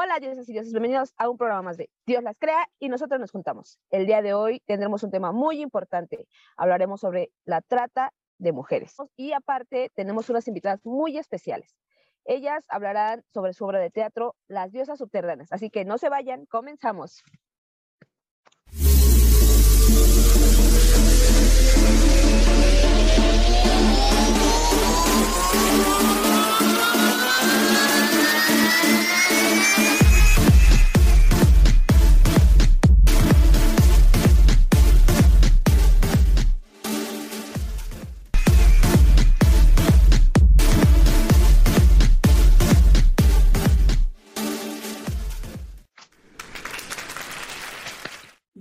Hola, dioses y dioses, bienvenidos a un programa más de Dios las crea y nosotros nos juntamos. El día de hoy tendremos un tema muy importante. Hablaremos sobre la trata de mujeres. Y aparte, tenemos unas invitadas muy especiales. Ellas hablarán sobre su obra de teatro, Las diosas subterráneas. Así que no se vayan, comenzamos.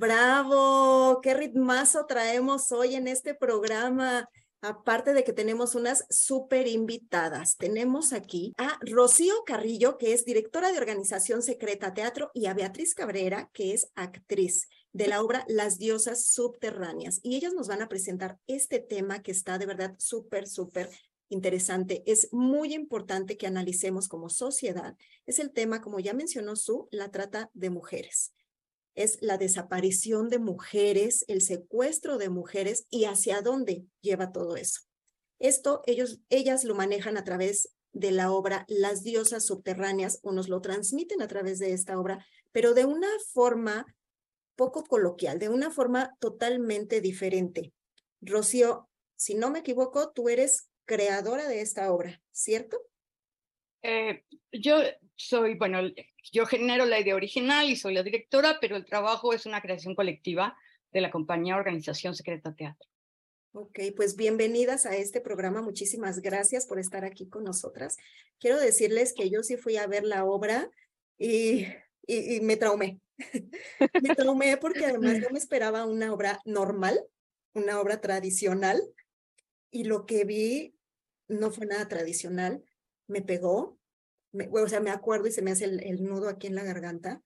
Bravo, qué ritmazo traemos hoy en este programa. Aparte de que tenemos unas súper invitadas, tenemos aquí a Rocío Carrillo, que es directora de Organización Secreta Teatro, y a Beatriz Cabrera, que es actriz de la obra Las Diosas Subterráneas. Y ellas nos van a presentar este tema que está de verdad súper, súper interesante. Es muy importante que analicemos como sociedad. Es el tema, como ya mencionó Su, la trata de mujeres es la desaparición de mujeres, el secuestro de mujeres y hacia dónde lleva todo eso. Esto ellos, ellas lo manejan a través de la obra Las diosas subterráneas o nos lo transmiten a través de esta obra, pero de una forma poco coloquial, de una forma totalmente diferente. Rocío, si no me equivoco, tú eres creadora de esta obra, ¿cierto? Eh, yo soy, bueno, yo genero la idea original y soy la directora, pero el trabajo es una creación colectiva de la compañía Organización Secreta Teatro. Ok, pues bienvenidas a este programa. Muchísimas gracias por estar aquí con nosotras. Quiero decirles que yo sí fui a ver la obra y, y, me traumé. me traumé porque además yo me esperaba una obra normal, una obra tradicional, y lo que vi no fue nada tradicional. Me pegó, o sea, me acuerdo y se me hace el, nudo aquí en la garganta,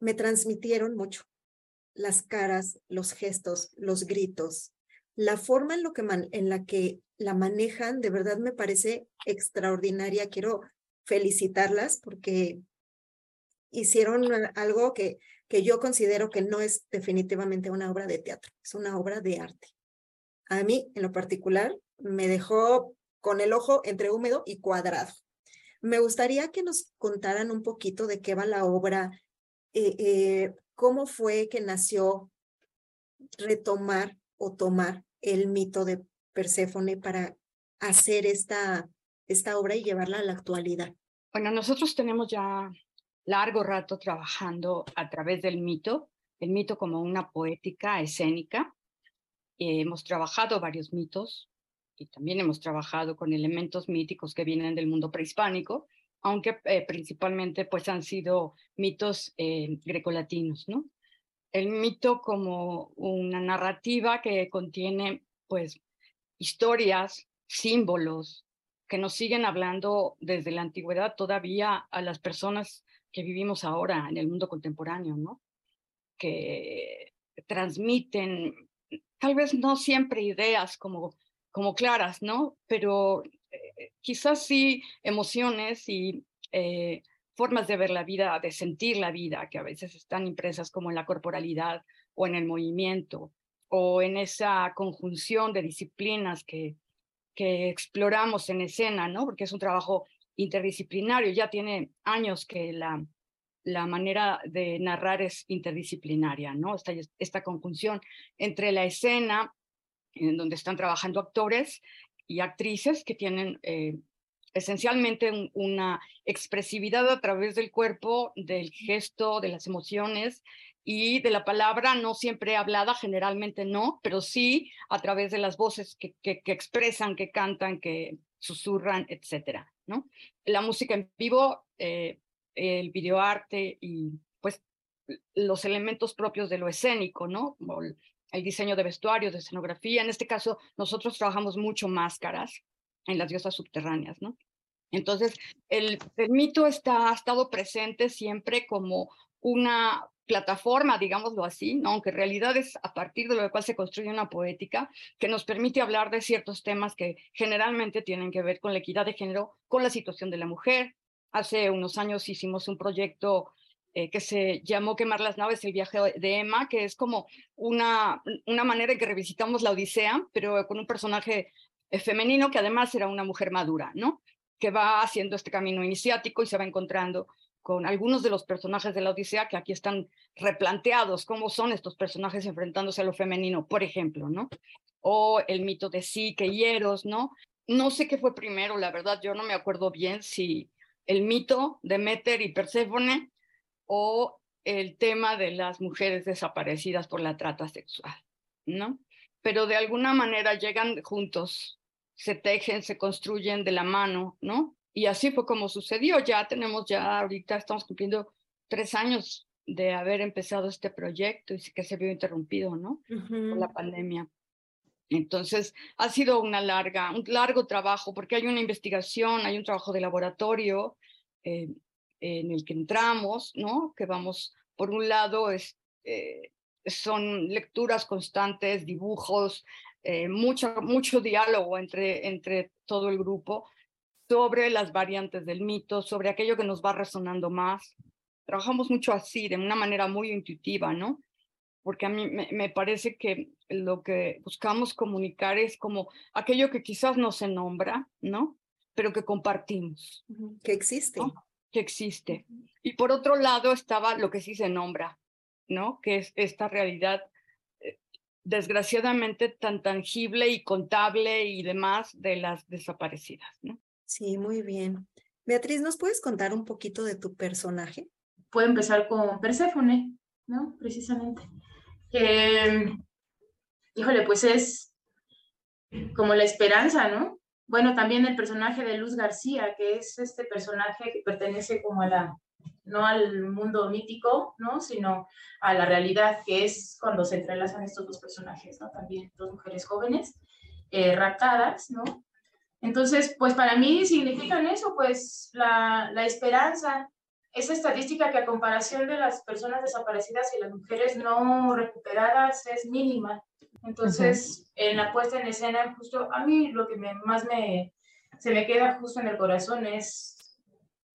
me transmitieron mucho las caras, los gestos, los gritos, la forma en, lo que en la que la manejan, de verdad me parece extraordinaria. Quiero felicitarlas porque hicieron algo que, que yo considero que no es definitivamente una obra de teatro, es una obra de arte. A mí, en lo particular, me dejó con el ojo entre húmedo y cuadrado. Me gustaría que nos contaran un poquito de qué va la obra, eh, eh, cómo fue que nació retomar o tomar el mito de Perséfone para hacer esta, esta obra y llevarla a la actualidad. Bueno, nosotros tenemos ya largo rato trabajando a través del mito, el mito como una poética escénica. hemos trabajado varios mitos, y también hemos trabajado con elementos míticos que vienen del mundo prehispánico, aunque eh, principalmente pues han sido mitos eh, grecolatinos, ¿no? El mito como una narrativa que contiene pues historias, símbolos que nos siguen hablando desde la antigüedad todavía a las personas que vivimos ahora en el mundo contemporáneo, ¿no? Que transmiten tal vez no siempre ideas como como claras, ¿no? Pero eh, quizás sí emociones y eh, formas de ver la vida, de sentir la vida, que a veces están impresas como en la corporalidad o en el movimiento o en esa conjunción de disciplinas que, que exploramos en escena, ¿no? Porque es un trabajo interdisciplinario, ya tiene años que la, la manera de narrar es interdisciplinaria, ¿no? Esta, esta conjunción entre la escena, en donde están trabajando actores y actrices que tienen eh, esencialmente una expresividad a través del cuerpo, del gesto, de las emociones y de la palabra, no siempre hablada, generalmente no, pero sí a través de las voces que, que, expresan, que cantan, que susurran, etcétera, ¿no? La música en vivo, eh, el videoarte y pues los elementos propios de lo escénico, ¿no? El diseño de vestuarios, de escenografía. En este caso, nosotros trabajamos mucho máscaras en las diosas subterráneas, ¿no? Entonces, el, mito está, ha estado presente siempre como una plataforma, digámoslo así, ¿no? aunque en realidad es a partir de lo cual se construye una poética que nos permite hablar de ciertos temas que generalmente tienen que ver con la equidad de género, con la situación de la mujer, hace unos años hicimos un proyecto eh, que se llamó Quemar las naves, el viaje de Emma, que es como una, una manera en que revisitamos la Odisea, pero con un personaje eh, femenino que además era una mujer madura, ¿no? Que va haciendo este camino iniciático y se va encontrando con algunos de los personajes de la Odisea que aquí están replanteados, cómo son estos personajes enfrentándose a lo femenino, por ejemplo, ¿no? O el mito de Psique y Eros, ¿no? No sé qué fue primero, la verdad, yo no me acuerdo bien si el mito de Meter y Perséfone o el tema de las mujeres desaparecidas por la trata sexual, ¿no? Pero de alguna manera llegan juntos, se tejen, se construyen de la mano, ¿no? Y así fue como sucedió. Ya tenemos, ya ahorita estamos cumpliendo tres años de haber empezado este proyecto y que se vio interrumpido, ¿no? Por la pandemia. Entonces, ha sido una larga, un largo trabajo porque hay una investigación, hay un trabajo de laboratorio eh, en el que entramos, ¿no? Que vamos, por un lado, es, eh, son lecturas constantes, dibujos, eh, mucho, mucho diálogo entre, entre todo el grupo sobre las variantes del mito, sobre aquello que nos va resonando más. Trabajamos mucho así, de una manera muy intuitiva, ¿no? Porque a mí me, parece que lo que buscamos comunicar es como aquello que quizás no se nombra, ¿no? Pero que compartimos. Que existe. Que existe. Y por otro lado estaba lo que sí se nombra, ¿no? Que es esta realidad eh, desgraciadamente tan tangible y contable y demás de las desaparecidas, ¿no? Sí, muy bien. Beatriz, ¿nos puedes contar un poquito de tu personaje? Puedo empezar con Perséfone, ¿no? Precisamente. Que, híjole, pues es como la esperanza, ¿no? Bueno, también el personaje de Luz García, que es este personaje que pertenece como a la, no al mundo mítico, ¿no? Sino a la realidad, que es cuando se entrelazan estos dos personajes, ¿no? También dos mujeres jóvenes, eh, raptadas, ¿no? Entonces, pues para mí significan eso, pues la, la esperanza, esa estadística que a comparación de las personas desaparecidas y las mujeres no recuperadas es mínima. Entonces, en la puesta en escena, justo a mí lo que me, más me, se me queda justo en el corazón es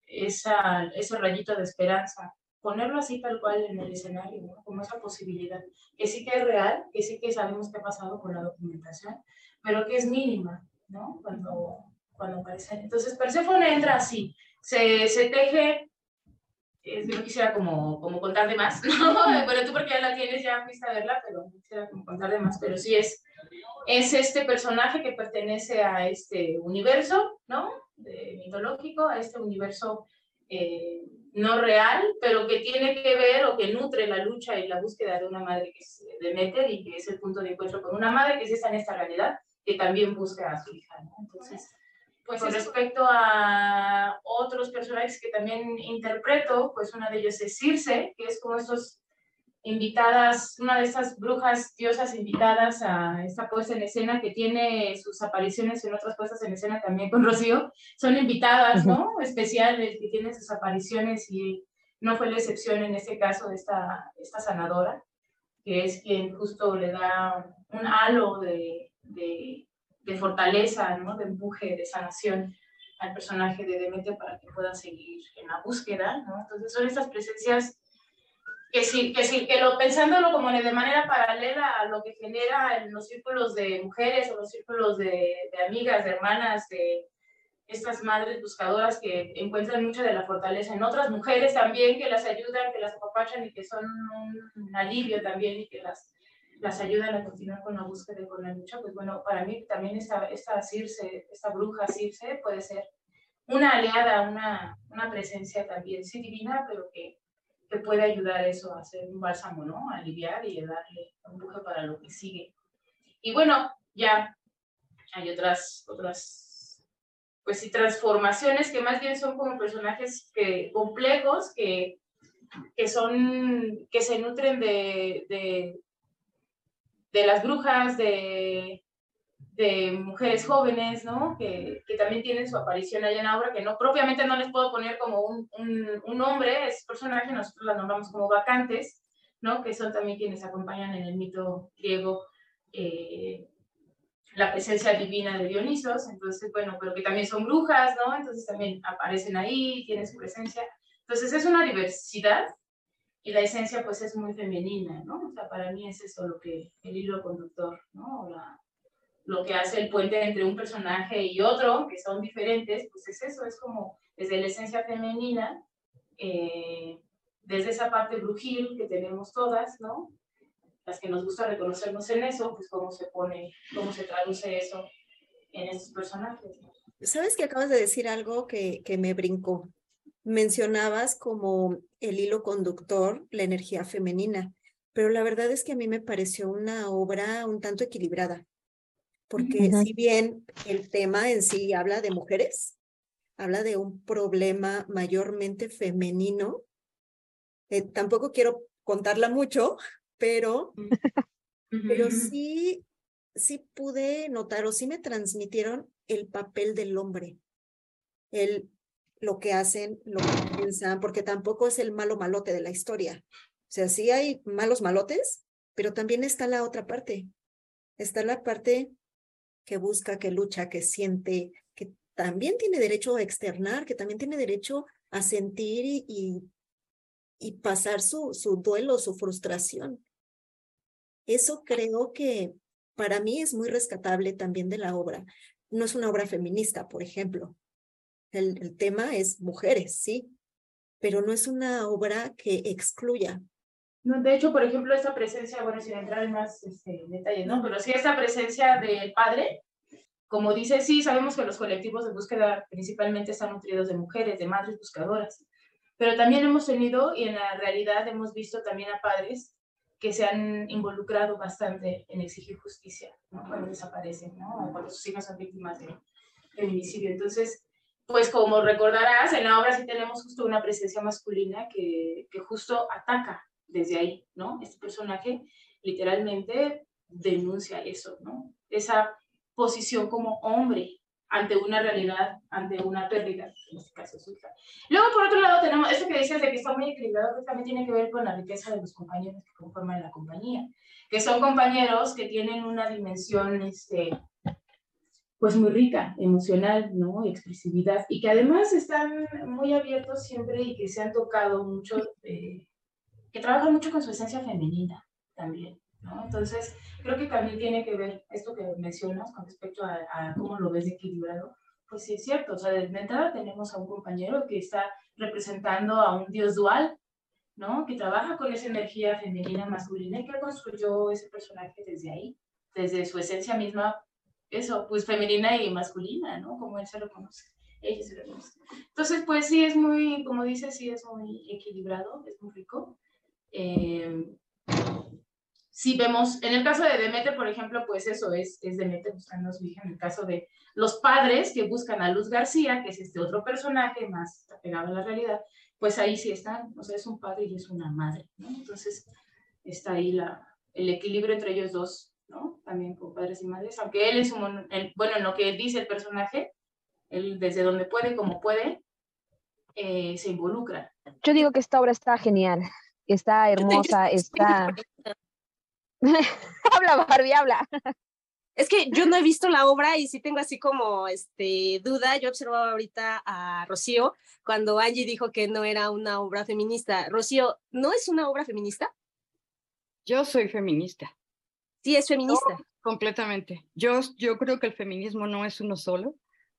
esa, ese rayito de esperanza, ponerlo así tal cual en el escenario, como esa posibilidad, que sí que es real, que sí que sabemos qué ha pasado con la documentación, pero que es mínima. ¿no? Cuando, cuando aparece. Entonces, Perséfone entra así, se, se teje, es, yo quisiera como, como contar de más, ¿no? Pero tú porque ya la tienes, ya fuiste a verla, pero quisiera como contar de más, pero sí es, es este personaje que pertenece a este universo, ¿no? De, mitológico, a este universo eh, no real, pero que tiene que ver o que nutre la lucha y la búsqueda de una madre que es Demeter y que es el punto de encuentro con una madre que sí está en esta realidad que también busca a su hija. Entonces, pues con respecto a otros personajes que también interpreto, pues una de ellos es Circe, que es como estos invitadas, una de estas brujas diosas invitadas a esta puesta en escena que tiene sus apariciones en otras puestas en escena también con Rocío, son invitadas, ¿no? Especiales que tienen sus apariciones y no fue la excepción en este caso de esta, esta sanadora, que es quien justo le da un halo de, de, fortaleza, ¿no? de empuje, de sanación al personaje de Demeter para que pueda seguir en la búsqueda. ¿no? Entonces son estas presencias que sí, que sí, que lo, pensándolo como de manera paralela a lo que genera en los círculos de mujeres o los círculos de, de amigas, de hermanas, de estas madres buscadoras que encuentran mucha de la fortaleza en otras mujeres también que las ayudan, que las apapachan y que son un alivio también y que las las ayudan a continuar con la búsqueda y con la lucha, pues bueno, para mí también esta, esta Circe, esta bruja Circe puede ser una aliada, una, una presencia también, sí divina, pero que, que puede ayudar eso, a hacer un bálsamo, ¿no? A aliviar y a darle empuje para lo que sigue. Y bueno, ya hay otras, otras, pues sí, transformaciones que más bien son como personajes que, complejos que, que son, que se nutren de, de de las brujas, de, de mujeres jóvenes, ¿no? Que, que, también tienen su aparición allá en la obra, que no, propiamente no les puedo poner como un, un, nombre, es personaje, nosotros las nombramos como vacantes, ¿no? Que son también quienes acompañan en el mito griego, eh, la presencia divina de Dionisos, entonces, bueno, pero que también son brujas, ¿no? Entonces también aparecen ahí, tienen su presencia. Entonces es una diversidad y la esencia pues es muy femenina, ¿no? O sea, para mí es eso lo que el hilo conductor, ¿no? lo que hace el puente entre un personaje y otro, que son diferentes, pues es eso, es como desde la esencia femenina, eh, desde esa parte brujil que tenemos todas, ¿no? Las que nos gusta reconocernos en eso, pues cómo se pone, cómo se traduce eso en estos personajes. Sabes que acabas de decir algo que, que me brincó mencionabas como el hilo conductor la energía femenina, pero la verdad es que a mí me pareció una obra un tanto equilibrada, porque si bien el tema en sí habla de mujeres, habla de un problema mayormente femenino, eh, tampoco quiero contarla mucho, pero, pero sí, sí pude notar o sí me transmitieron el papel del hombre, el lo que hacen, lo que piensan, porque tampoco es el malo malote de la historia. O sea, sí hay malos malotes, pero también está la otra parte. Está la parte que busca, que lucha, que siente, que también tiene derecho a externar, que también tiene derecho a sentir y, y, pasar su, su duelo, su frustración. Eso creo que para mí es muy rescatable también de la obra. No es una obra feminista, por ejemplo, el, tema es mujeres, sí, pero no es una obra que excluya. No, de hecho, por ejemplo, esta presencia, bueno, sin entrar en más este, detalles, ¿no? Pero sí esta presencia del padre, como dice, sí, sabemos que los colectivos de búsqueda principalmente están nutridos de mujeres, de madres buscadoras, pero también hemos tenido, y en la realidad hemos visto también a padres que se han involucrado bastante en exigir justicia, ¿no? Cuando desaparecen, ¿no? O cuando sus hijas son víctimas de feminicidio. Entonces, pues como recordarás, en la obra sí tenemos justo una presencia masculina que, que justo ataca desde ahí, ¿no? Este personaje literalmente denuncia eso, ¿no? Esa posición como hombre ante una realidad, ante una pérdida, en este caso su hija. Luego, por otro lado, tenemos eso que dices de que está muy equilibrado, que también tiene que ver con la riqueza de los compañeros que conforman la compañía, que son compañeros que tienen una dimensión este, pues muy rica, emocional, ¿no? Expresividad, y que además están muy abiertos siempre y que se han tocado mucho, que trabajan mucho con su esencia femenina también, ¿no? Entonces, creo que también tiene que ver esto que mencionas con respecto a, cómo lo ves equilibrado, pues sí es cierto, o sea, de entrada tenemos a un compañero que está representando a un dios dual, ¿no? Que trabaja con esa energía femenina, masculina y que construyó ese personaje desde ahí, desde su esencia misma eso, pues femenina y masculina, ¿no? Como él se lo conoce, ella lo conoce. Entonces, pues sí, es muy, como dice, sí es muy equilibrado, es muy rico. Eh, si vemos, en el caso de Demeter, por ejemplo, pues eso es, es Demeter buscando a su hija, en el caso de los padres que buscan a Luz García, que es este otro personaje más apegado a la realidad, pues ahí sí están, o sea, es un padre y es una madre, ¿no? Entonces, está ahí la, el equilibrio entre ellos dos ¿no? También con padres y madres, aunque él es un, bueno, en lo que dice el personaje, él desde donde puede, como puede, eh, se involucra. Yo digo que esta obra está genial, está hermosa, está... habla, Barbie, habla. Es que yo no he visto la obra y sí tengo así como este, duda. Yo observaba ahorita a Rocío cuando Angie dijo que no era una obra feminista. Rocío, ¿no es una obra feminista? Yo soy feminista. Sí, es feminista. completamente. Yo, yo creo que el feminismo no es uno solo,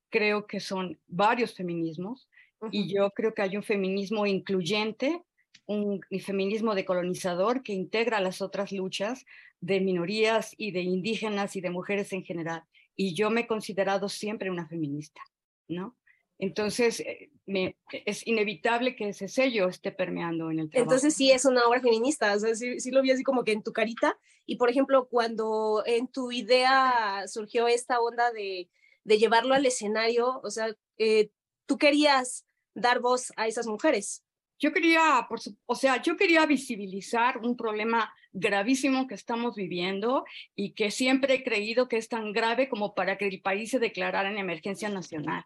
creo que son varios feminismos y yo creo que hay un feminismo incluyente, un, feminismo decolonizador que integra las otras luchas de minorías y de indígenas y de mujeres en general. Y yo me he considerado siempre una feminista, ¿no? Entonces, eh, me, es inevitable que ese sello esté permeando en el trabajo. Entonces, sí es una obra feminista, o sea, sí, lo vi así como que en tu carita. Y, por ejemplo, cuando en tu idea surgió esta onda de, de llevarlo al escenario, o sea, eh, tú querías dar voz a esas mujeres. Yo quería, por o sea, yo quería visibilizar un problema gravísimo que estamos viviendo y que siempre he creído que es tan grave como para que el país se declarara en emergencia nacional.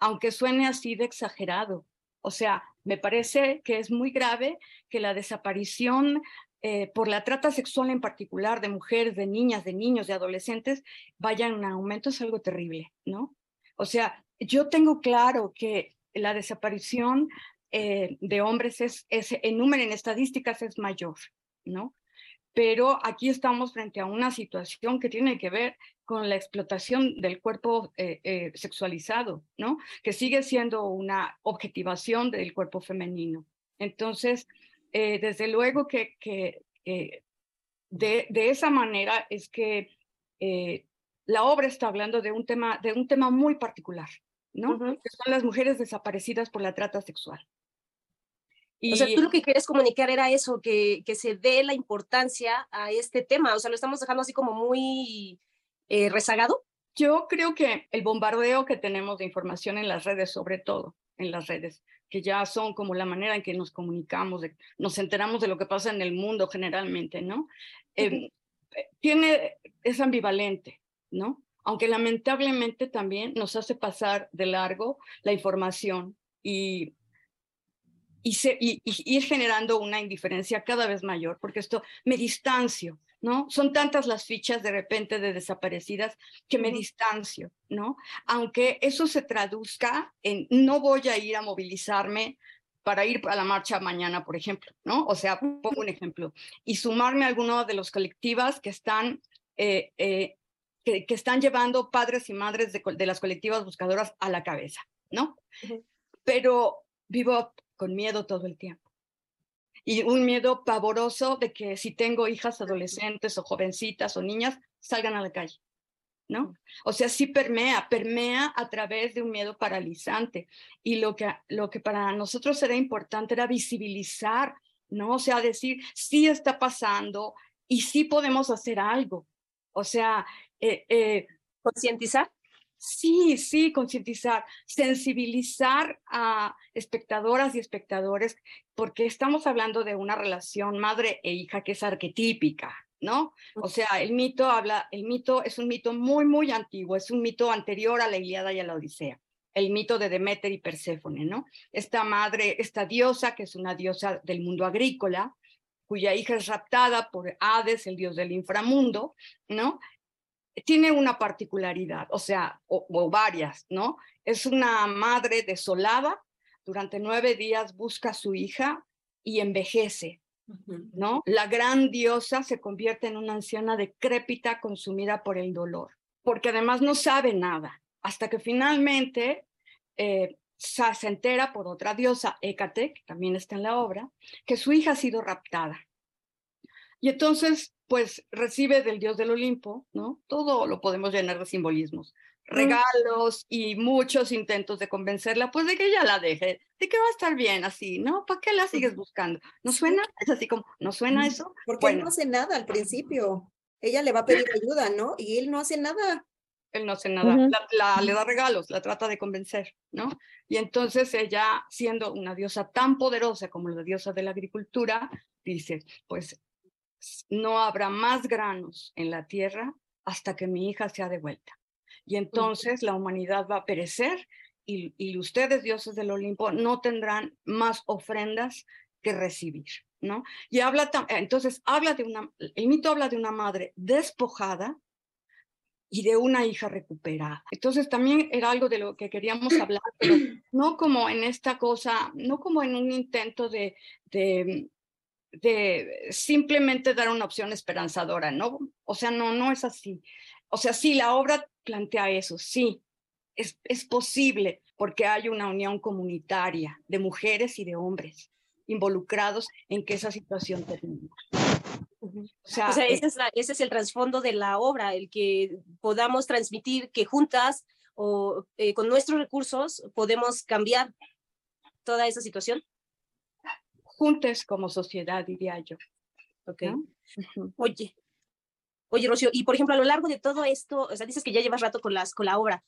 Aunque suene así de exagerado. O sea, me parece que es muy grave que la desaparición eh, por la trata sexual en particular de mujeres, de niñas, de niños, de adolescentes, vayan en aumento es algo terrible, ¿no? O sea, yo tengo claro que la desaparición eh, de hombres es, es, en número, en estadísticas es mayor, ¿no? Pero aquí estamos frente a una situación que tiene que ver con la explotación del cuerpo eh, eh, sexualizado, ¿no? Que sigue siendo una objetivación del cuerpo femenino. Entonces, eh, desde luego que, que de, de, esa manera es que la obra está hablando de un tema, de un tema muy particular, ¿no? Que son las mujeres desaparecidas por la trata sexual. Y... O sea, tú lo que quieres comunicar era eso, que, que se dé la importancia a este tema. O sea, lo estamos dejando así como muy eh, rezagado. Yo creo que el bombardeo que tenemos de información en las redes, sobre todo en las redes, que ya son como la manera en que nos comunicamos, de, nos enteramos de lo que pasa en el mundo generalmente, ¿no? Eh, tiene, es ambivalente, ¿no? Aunque lamentablemente también nos hace pasar de largo la información y y, se, y, y, ir generando una indiferencia cada vez mayor, porque esto me distancio, ¿no? Son tantas las fichas de repente de desaparecidas que me distancio, ¿no? Aunque eso se traduzca en no voy a ir a movilizarme para ir a la marcha mañana, por ejemplo, ¿no? O sea, pongo un ejemplo, y sumarme a alguno de los colectivas que están, eh, eh, que, que, están llevando padres y madres de, de, las colectivas buscadoras a la cabeza, ¿no? Uh -huh. Pero vivo con miedo todo el tiempo. Y un miedo pavoroso de que si tengo hijas adolescentes o jovencitas o niñas, salgan a la calle. ¿No? O sea, sí permea, permea a través de un miedo paralizante. Y lo que, lo que para nosotros era importante era visibilizar, ¿no? O sea, decir, sí está pasando y sí podemos hacer algo. O sea, eh, eh, concientizar. Sí, sí, concientizar, sensibilizar a espectadoras y espectadores, porque estamos hablando de una relación madre e hija que es arquetípica, ¿no? O sea, el mito habla, el mito es un mito muy, muy antiguo, es un mito anterior a la Ilíada y a la Odisea, el mito de Deméter y Perséfone, ¿no? Esta madre, esta diosa, que es una diosa del mundo agrícola, cuya hija es raptada por Hades, el dios del inframundo, ¿no? Tiene una particularidad, o sea, o, o, varias, ¿no? Es una madre desolada, durante nueve días busca a su hija y envejece, ¿no? La gran diosa se convierte en una anciana decrépita, consumida por el dolor, porque además no sabe nada, hasta que finalmente eh, se entera por otra diosa, Hécate, que también está en la obra, que su hija ha sido raptada. Y entonces pues recibe del dios del Olimpo, ¿no? Todo lo podemos llenar de simbolismos, regalos y muchos intentos de convencerla, pues de que ella la deje, de que va a estar bien así, ¿no? ¿Para qué la sigues buscando? ¿No suena? Es así como, ¿no suena eso? Porque bueno. él no hace nada al principio. Ella le va a pedir ayuda, ¿no? Y él no hace nada. Él no hace nada, uh -huh. la, la, le da regalos, la trata de convencer, ¿no? Y entonces ella, siendo una diosa tan poderosa como la diosa de la agricultura, dice, pues no habrá más granos en la tierra hasta que mi hija sea de vuelta. Y entonces la humanidad va a perecer y, y, ustedes, dioses del Olimpo, no tendrán más ofrendas que recibir, ¿no? Y habla, entonces habla de una, el mito habla de una madre despojada y de una hija recuperada. Entonces también era algo de lo que queríamos hablar, pero no como en esta cosa, no como en un intento de, de de simplemente dar una opción esperanzadora, ¿no? O sea, no, no es así. O sea, sí, la obra plantea eso, sí, es, es posible porque hay una unión comunitaria de mujeres y de hombres involucrados en que esa situación termine. O sea, o sea ese, es la, ese, es el trasfondo de la obra, el que podamos transmitir que juntas o eh, con nuestros recursos podemos cambiar toda esa situación juntes como sociedad, diría yo. Ok. ¿No? Oye, oye, Rocío, y por ejemplo, a lo largo de todo esto, o sea, dices que ya llevas rato con, las, con la obra.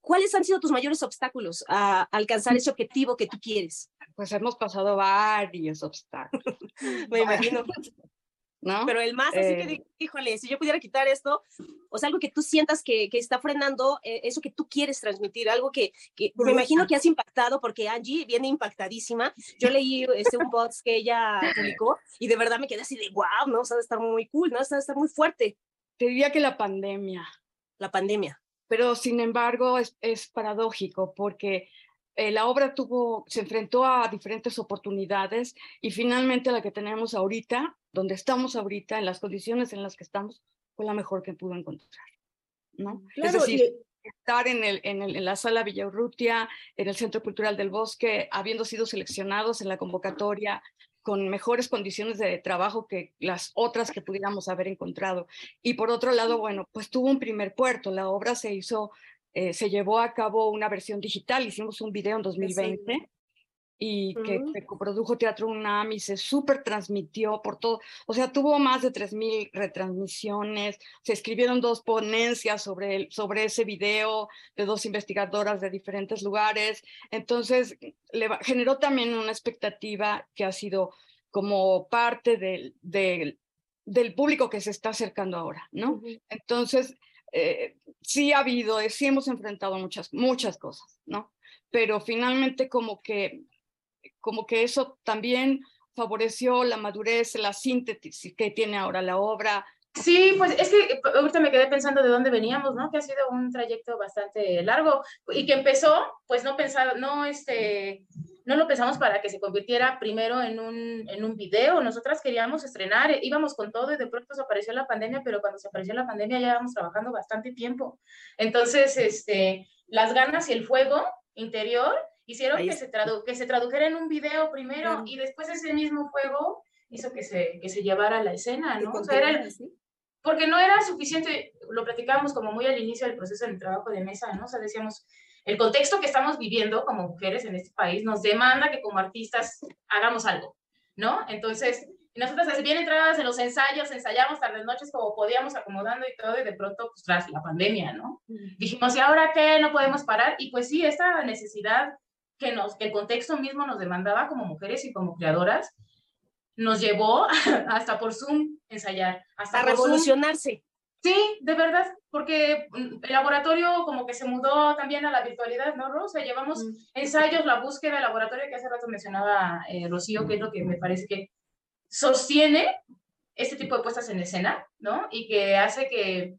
¿Cuáles han sido tus mayores obstáculos a alcanzar ese objetivo que tú quieres? Pues hemos pasado varios obstáculos. Me imagino. ¿No? Pero el más, así Eh, que, híjole, si yo pudiera quitar esto, o sea, algo que tú sientas que, que está frenando eh, eso que tú quieres transmitir, algo que, que me imagino que has impactado, porque Angie viene impactadísima. Yo leí este, un post que ella publicó y de verdad me quedé así de, wow, ¿no? O sea, de estar muy cool, ¿no? O sea, de estar muy fuerte Te diría que la pandemia, la pandemia. pero sin embargo es, es paradójico porque eh, la obra tuvo, se enfrentó a diferentes oportunidades y finalmente la que tenemos ahorita, donde estamos ahorita, en las condiciones en las que estamos, fue la mejor que pudo encontrar, ¿no? es Claro, decir, y- estar en, el, en, el- en la sala Villaurrutia, en el Centro Cultural del Bosque, habiendo sido seleccionados en la convocatoria con mejores condiciones de trabajo que las otras que pudiéramos haber encontrado. Y por otro lado, bueno, pues tuvo un primer puerto. La obra se hizo, eh, se llevó a cabo una versión digital, hicimos un video en 2020 y que, que coprodujo Teatro UNAM y se súper transmitió por todo, o sea, tuvo más de 3.000 retransmisiones, se escribieron dos ponencias sobre, el, sobre ese video de dos investigadoras de diferentes lugares, entonces le generó también una expectativa que ha sido como parte del, del, del público que se está acercando ahora, ¿no? Entonces, eh, sí ha habido, eh, sí hemos enfrentado muchas, muchas cosas, ¿no? Pero finalmente como que como que eso también favoreció la madurez, la síntesis que tiene ahora la obra. Sí, pues es que eh, ahorita me quedé pensando de dónde veníamos, ¿no? Que ha sido un trayecto bastante largo y que empezó, pues no pensaba, no, este, no lo pensamos para que se convirtiera primero en un, en un video. Nosotras queríamos estrenar, eh, íbamos con todo y de pronto se apareció la pandemia, pero cuando se apareció la pandemia ya íbamos trabajando bastante tiempo. Entonces, este, las ganas y el fuego interior hicieron Ahí que se, tradu- que se tradujera en un video primero y después ese mismo fuego hizo que se, que se llevara a la escena, ¿no? O sea, era el- continúa así. Porque no era suficiente, lo platicábamos como muy al inicio del proceso del trabajo de mesa, ¿no? O sea, decíamos, el contexto que estamos viviendo como mujeres en este país nos demanda que como artistas hagamos algo, ¿no? Entonces, nosotras así bien entradas en los ensayos, ensayamos tardes noches como podíamos acomodando y todo, y de pronto, pues tras la pandemia, ¿no? Dijimos, ¿y ahora qué? No podemos parar. Y pues sí, esta necesidad que, nos, que el contexto mismo nos demandaba como mujeres y como creadoras, nos llevó hasta por Zoom ensayar, hasta A Zoom revolucionarse. Sí, de verdad, porque mm, el laboratorio como que se mudó también a la virtualidad, ¿no, Ro? O sea, llevamos ensayos, la búsqueda del laboratorio que hace rato mencionaba eh, Rocío, que es lo que me parece que sostiene este tipo de puestas en escena, ¿no? Y que hace que,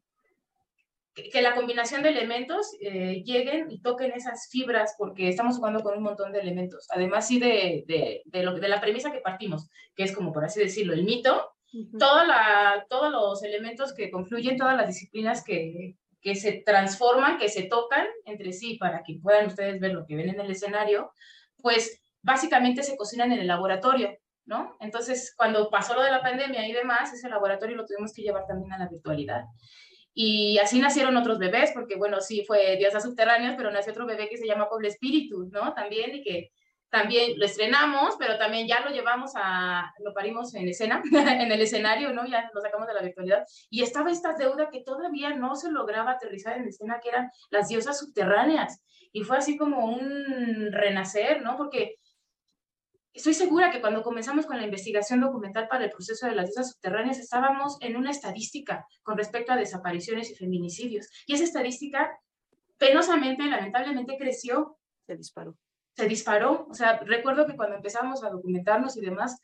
que, que la combinación de elementos eh, lleguen y toquen esas fibras, porque estamos jugando con un montón de elementos. Además, sí, de, de, de, lo, de la premisa que partimos, que es como, por así decirlo, el mito, toda la, todos los elementos que confluyen, todas las disciplinas que, que se transforman, que se tocan entre sí para que puedan ustedes ver lo que ven en el escenario, pues básicamente se cocinan en el laboratorio, ¿no? Entonces, cuando pasó lo de la pandemia y demás, ese laboratorio lo tuvimos que llevar también a la virtualidad. Y así nacieron otros bebés, porque bueno, sí fue Diosas Subterráneas, pero nació otro bebé que se llama Pobre Espíritu, ¿no? También, y que también lo estrenamos, pero también ya lo llevamos a, lo parimos en escena, en el escenario, ¿no? Ya lo sacamos de la virtualidad. Y estaba esta deuda que todavía no se lograba aterrizar en escena, que eran las diosas subterráneas. Y fue así como un renacer, ¿no? Porque estoy segura que cuando comenzamos con la investigación documental para el proceso de las diosas subterráneas, estábamos en una estadística con respecto a desapariciones y feminicidios. Y esa estadística, penosamente, lamentablemente, creció Se disparó. se disparó. O sea, recuerdo que cuando empezamos a documentarnos y demás,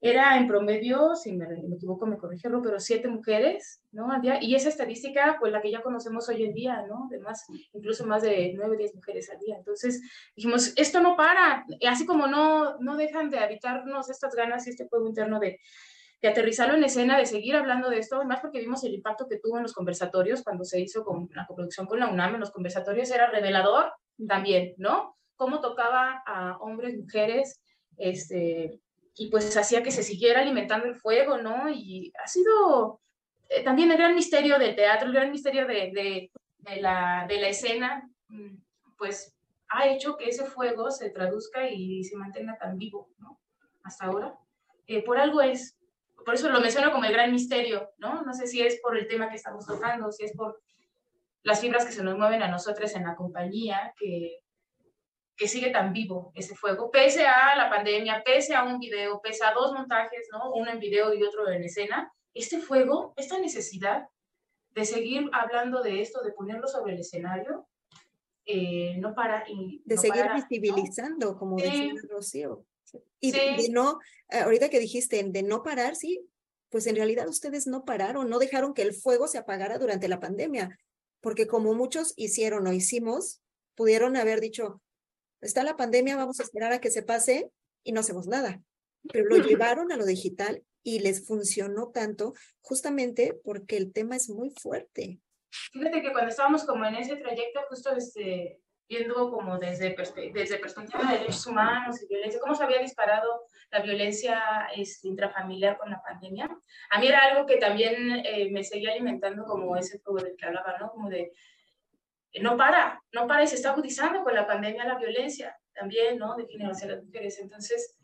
era en promedio, si me, equivoco, me corrigieron, pero siete mujeres, ¿no? Al día. Y esa estadística, pues la que ya conocemos hoy en día, ¿no? De más, incluso más de nueve, diez mujeres al día. Entonces dijimos, esto no para, así como no, no dejan de habitarnos estas ganas y este fuego interno de, de aterrizarlo en escena, de seguir hablando de esto, más porque vimos el impacto que tuvo en los conversatorios cuando se hizo con la coproducción con la UNAM, en los conversatorios era revelador también, ¿no? Cómo tocaba a hombres, mujeres, este, y pues hacía que se siguiera alimentando el fuego, ¿no? Y ha sido eh, también el gran misterio del teatro, el gran misterio de, de, la, de la escena, mm, pues ha hecho que ese fuego se traduzca y se mantenga tan vivo, ¿no? Hasta ahora. Eh, por algo es, por eso lo menciono como el gran misterio, ¿no? No sé si es por el tema que estamos tocando, si es por las fibras que se nos mueven a nosotras en la compañía, que, que sigue tan vivo ese fuego, pese a la pandemia, pese a un video, pese a dos montajes, ¿no? Uno en video y otro en escena, este fuego, esta necesidad de seguir hablando de esto, de ponerlo sobre el escenario, eh, no para. Y, de seguir visibilizando, como decía Rocío. Y de, no, ahorita que dijiste, de no parar, sí, pues en realidad ustedes no pararon, no dejaron que el fuego se apagara durante la pandemia, porque como muchos hicieron o hicimos, pudieron haber dicho, está la pandemia, vamos a esperar a que se pase y no hacemos nada. Pero lo llevaron a lo digital y les funcionó tanto justamente porque el tema es muy fuerte. Fíjate que cuando estábamos como en ese trayecto, justo este, viendo como desde, desde perspectiva de derechos humanos y violencia, cómo se había disparado la violencia este, intrafamiliar con la pandemia. A mí era algo que también eh, me seguía alimentando como ese fuego del que hablaba, ¿no? Como de, no para, no para y se está agudizando con la pandemia la violencia también, ¿no? De género hacia las mujeres. Entonces,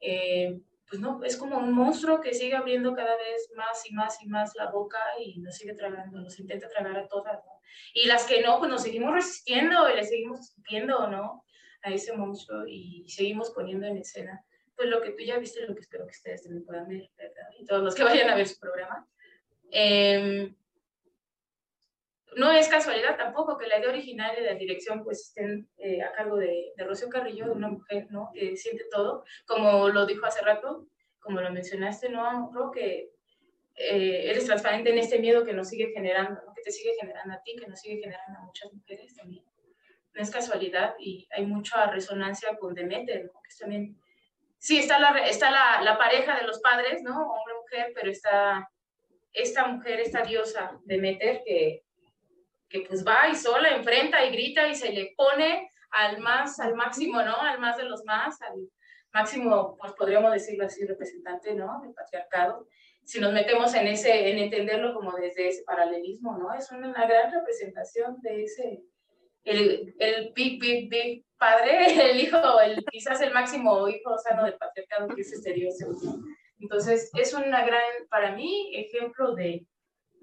eh, pues no, es como un monstruo que sigue abriendo cada vez más y más y más la boca y nos sigue tragando, nos intenta tragar a todas, ¿no? Y las que no, pues nos seguimos resistiendo y le seguimos escupiendo, ¿no? A ese monstruo y seguimos poniendo en escena, pues lo que tú ya viste, lo que espero que ustedes también puedan ver, ¿verdad? Y todos los que vayan a ver su programa. Eh, no es casualidad tampoco que la idea original y la dirección pues estén eh, a cargo de, de Rocío Carrillo, una mujer, ¿no? Que siente todo, como lo dijo hace rato, como lo mencionaste, ¿no? Creo que eh, eres transparente en este miedo que nos sigue generando, que te sigue generando a ti, que nos sigue generando a muchas mujeres también. No es casualidad y hay mucha resonancia con Demeter, ¿no? Que también, sí, está la, está la, la pareja de los padres, ¿no? Hombre-mujer, pero está esta mujer, esta diosa Demeter que que pues va y sola enfrenta y grita y se le pone al más, al máximo, ¿no? Al más de los más, al máximo, pues podríamos decirlo así, representante, ¿no? Del patriarcado. Si nos metemos en ese, en entenderlo como desde ese paralelismo, ¿no? Es una, gran representación de ese, el, el big, big, big padre, el hijo, el, quizás el máximo hijo sano del patriarcado que es este Dios. Entonces, es una gran, para mí, ejemplo de,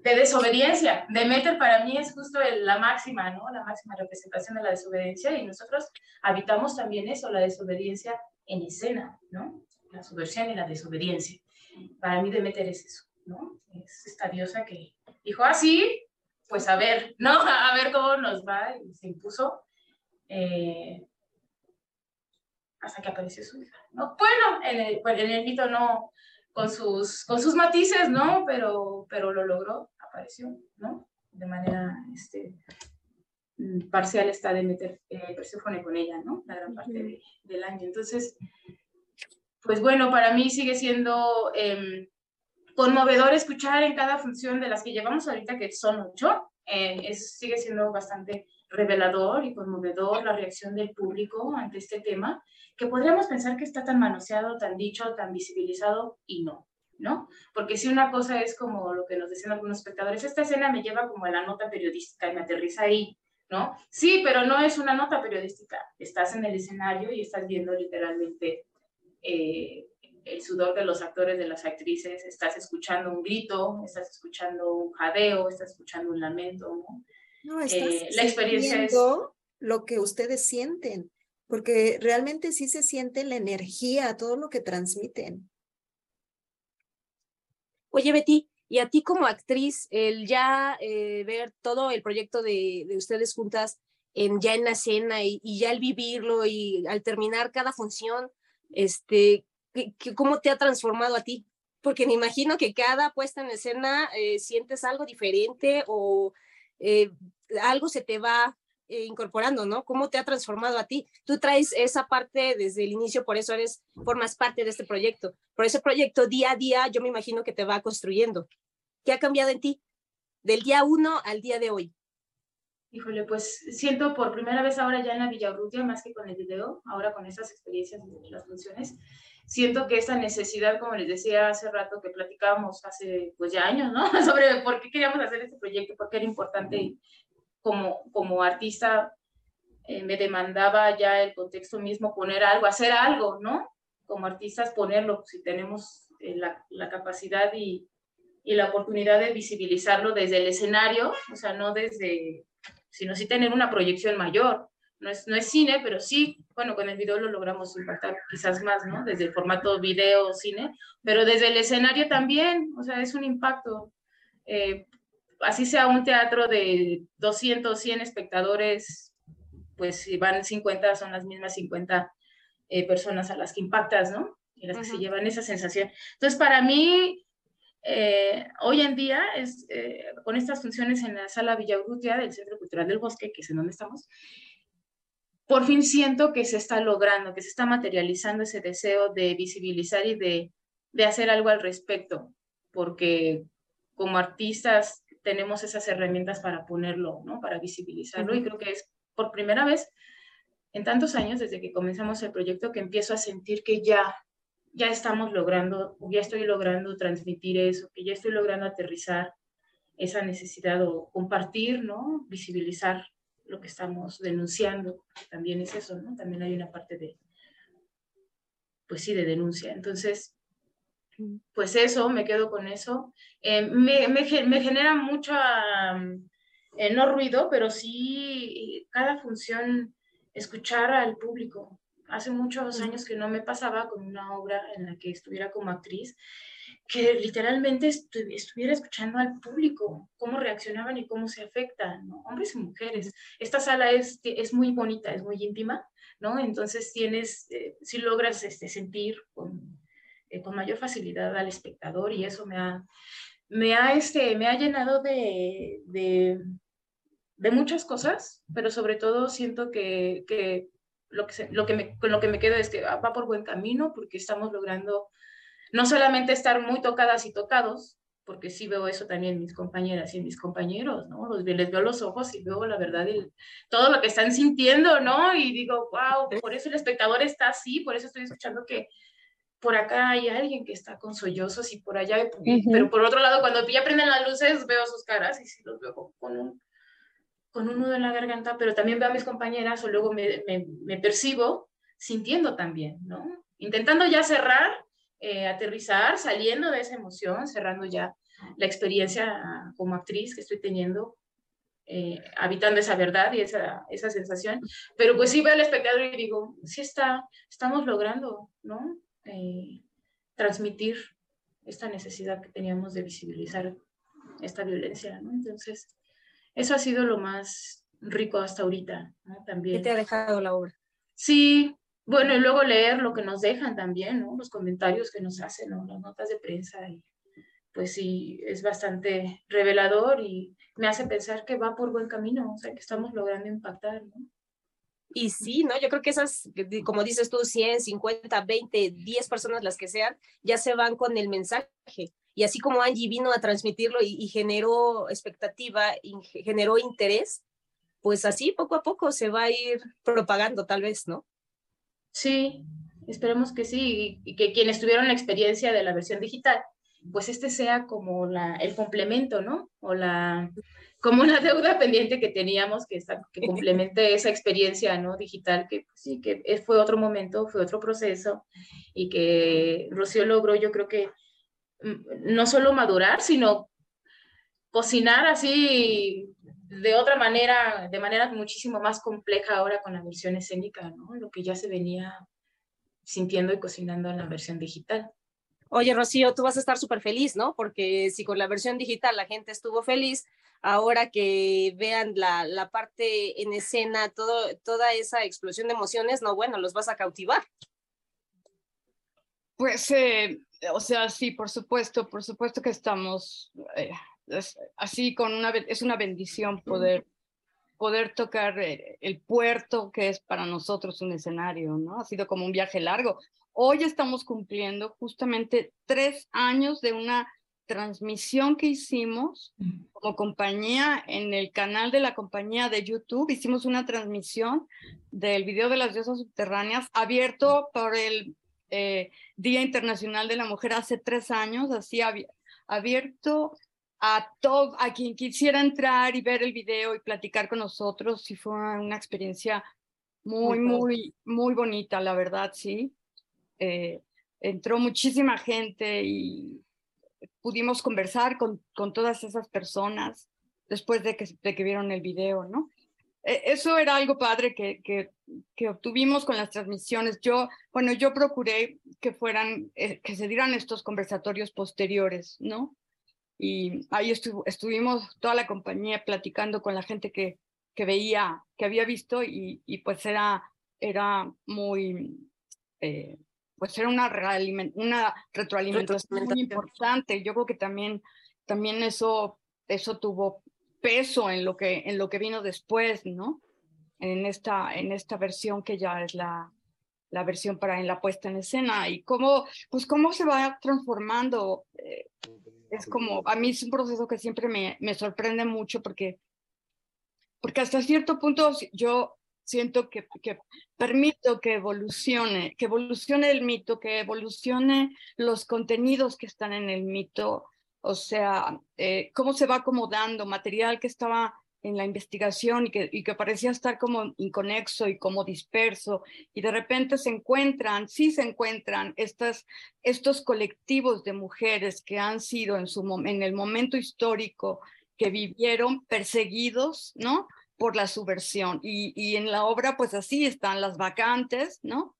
de desobediencia. Demeter para mí es justo la máxima, ¿no? La máxima representación de la desobediencia y nosotros habitamos también eso, la desobediencia en escena, ¿no? La subversión y la desobediencia. Para mí Demeter es eso, ¿no? Es esta diosa que dijo así, ah, pues a ver, ¿no? A ver cómo nos va y se impuso. Eh, hasta que apareció su hija. ¿no? Bueno, en el, en el mito no, con sus, con sus matices, ¿no? Pero, pero lo logró, apareció, ¿no? De manera este, parcial está de meter eh, Perséfone con ella, ¿no? La gran parte del año. Entonces, pues bueno, para mí sigue siendo em, conmovedor escuchar en cada función de las que llevamos ahorita, que son ocho, eh, es, sigue siendo bastante revelador y conmovedor la reacción del público ante este tema que podríamos pensar que está tan manoseado, tan dicho, tan visibilizado y no, ¿no? Porque si una cosa es como lo que nos decían algunos espectadores, esta escena me lleva como a la nota periodística y me aterriza ahí, ¿no? Sí, pero no es una nota periodística. Estás en el escenario y estás viendo literalmente eh, el sudor de los actores, de las actrices, estás escuchando un grito, estás escuchando un jadeo, estás escuchando un lamento. No, estás eh, la experiencia es lo que ustedes sienten porque realmente sí se siente la energía, todo lo que transmiten. Oye, Betty, y a ti como actriz, el ya eh, ver todo el proyecto de, ustedes juntas en, ya en la escena y, ya al vivirlo y al terminar cada función, este, ¿cómo te ha transformado a ti? Porque me imagino que cada puesta en escena eh, sientes algo diferente o eh, algo se te va eh, incorporando, ¿no? ¿Cómo te ha transformado a ti? Tú traes esa parte desde el inicio, por eso eres, formas parte de este proyecto. Por ese proyecto día a día, yo me imagino que te va construyendo. ¿Qué ha cambiado en ti del día uno al día de hoy? Híjole, pues siento por primera vez ahora ya en la Villaurrutia, más que con el video, ahora con esas experiencias de las funciones, siento que esa necesidad, como les decía hace rato que platicábamos hace pues ya años, ¿no? Sobre por qué queríamos hacer este proyecto, por qué era importante como, como artista eh, me demandaba ya el contexto mismo poner algo, hacer algo, ¿no? Como artistas ponerlo, si tenemos eh, la, la, capacidad y, y, la oportunidad de visibilizarlo desde el escenario, o sea, no desde, sino sí tener una proyección mayor, no es, no es cine, pero sí, bueno, con el video lo logramos impactar quizás más, ¿no? Desde el formato video, cine, pero desde el escenario también, o sea, es un impacto. Eh, así sea un teatro de 200, 100 espectadores, pues si van 50, son las mismas 50 eh, personas a las que impactas, ¿no? Y las que se llevan esa sensación. Entonces, para mí, eh, hoy en día, es, con estas funciones en la sala Urrutia del Centro Cultural del Bosque, que es en donde estamos, por fin siento que se está logrando, que se está materializando ese deseo de visibilizar y de, de hacer algo al respecto, porque como artistas tenemos esas herramientas para ponerlo, ¿no? Para visibilizarlo y creo que es por primera vez en tantos años desde que comenzamos el proyecto que empiezo a sentir que ya ya estamos logrando, ya estoy logrando transmitir eso, que ya estoy logrando aterrizar esa necesidad o compartir, ¿no? Visibilizar lo que estamos denunciando. También es eso, ¿no? También hay una parte de, pues sí, de denuncia. Entonces, pues eso, me quedo con eso. Eh, me, me, me, genera mucho, eh, no ruido, pero sí cada función escuchar al público. Hace muchos años que no me pasaba con una obra en la que estuviera como actriz que literalmente estuviera escuchando al público, cómo reaccionaban y cómo se afectan, ¿no? hombres y mujeres. Esta sala es, es muy bonita, es muy íntima, ¿no? Entonces tienes, eh, si logras este, sentir con, eh, con, mayor facilidad al espectador y eso me ha, me ha, este, me ha llenado de, de, de muchas cosas, pero sobre todo siento que, que lo que, lo que me, con lo que me quedo es que va por buen camino porque estamos logrando no solamente estar muy tocadas y tocados, porque sí veo eso también en mis compañeras y en mis compañeros, ¿no? Los, les veo los ojos y veo la verdad, el, todo lo que están sintiendo, ¿no? Y digo, wow, por eso el espectador está así, por eso estoy escuchando que por acá hay alguien que está con sollozos y por allá, pero por otro lado, cuando ya prenden las luces, veo sus caras y sí los veo con un, con un nudo en la garganta, pero también veo a mis compañeras o luego me, me, me percibo sintiendo también, ¿no? Intentando ya cerrar eh, aterrizar, saliendo de esa emoción, cerrando ya la experiencia como actriz que estoy teniendo, eh, habitando esa verdad y esa, esa sensación. Pero pues sí veo al espectador y digo, sí está, estamos logrando, ¿no? Eh, transmitir esta necesidad que teníamos de visibilizar esta violencia, ¿no? Entonces, eso ha sido lo más rico hasta ahorita, ¿no? También. ¿Qué te ha dejado la obra? Sí, bueno, y luego leer lo que nos dejan también, ¿no? Los comentarios que nos hacen, ¿no? Las notas de prensa. Y, pues sí, es bastante revelador y me hace pensar que va por buen camino, o sea, que estamos logrando impactar, ¿no? Y sí, ¿no? Yo creo que esas, como dices tú, 100, 50, 20, 10 personas, las que sean, ya se van con el mensaje. Y así como Angie vino a transmitirlo y, generó expectativa, y generó interés, pues así poco a poco se va a ir propagando tal vez, ¿no? Sí, esperemos que sí, y que quienes tuvieron la experiencia de la versión digital, pues este sea como la, el complemento, ¿no? O la, como una deuda pendiente que teníamos que, que complemente esa experiencia, ¿no? Digital, que pues sí, que fue otro momento, fue otro proceso, y que Rocío logró, yo creo que no solo madurar, sino cocinar así de otra manera, de manera muchísimo más compleja ahora con la versión escénica, ¿no? Lo que ya se venía sintiendo y cocinando en la versión digital. Oye, Rocío, tú vas a estar súper feliz, ¿no? Porque si con la versión digital la gente estuvo feliz, ahora que vean la, la parte en escena, todo, toda esa explosión de emociones, no, bueno, los vas a cautivar. Pues, eh, o sea, sí, por supuesto, por supuesto que estamos eh, es, así con una, es una bendición poder, poder tocar eh, el puerto que es para nosotros un escenario, ¿no? Ha sido como un viaje largo. Hoy estamos cumpliendo justamente tres años de una transmisión que hicimos como compañía en el canal de la compañía de YouTube. Hicimos una transmisión del video de las diosas subterráneas abierto por el eh, Día Internacional de la Mujer hace tres años, así abierto a todo, a quien quisiera entrar y ver el video y platicar con nosotros, sí fue una experiencia muy, muy, muy bonita, la verdad, sí. Eh, entró muchísima gente y pudimos conversar con, con todas esas personas después de que, de que vieron el video, ¿no? E, eso era algo padre que, que, que, obtuvimos con las transmisiones. Yo, bueno, yo procuré que fueran, eh, que se dieran estos conversatorios posteriores, ¿no? Y ahí estuvimos toda la compañía platicando con la gente que, que veía, que había visto y, y pues era, era muy, eh, pues era una, una retroalimentación muy importante. Yo creo que también, también eso, eso tuvo peso en lo que, en lo que vino después, ¿no? En esta, en esta versión que ya es la, la versión para en la puesta en escena y cómo, pues cómo se va transformando. Eh, es como, a mí es un proceso que siempre me, me sorprende mucho porque, porque hasta cierto punto yo siento que, que, permito que evolucione, que evolucione el mito, que evolucione los contenidos que están en el mito, o sea, eh, cómo se va acomodando material que estaba en la investigación y que, y que parecía estar como inconexo y como disperso, y de repente se encuentran, sí se encuentran estas, estos colectivos de mujeres que han sido en, su, en el momento histórico que vivieron perseguidos, ¿no? Por la subversión. Y, y en la obra, pues así están las vacantes, ¿no?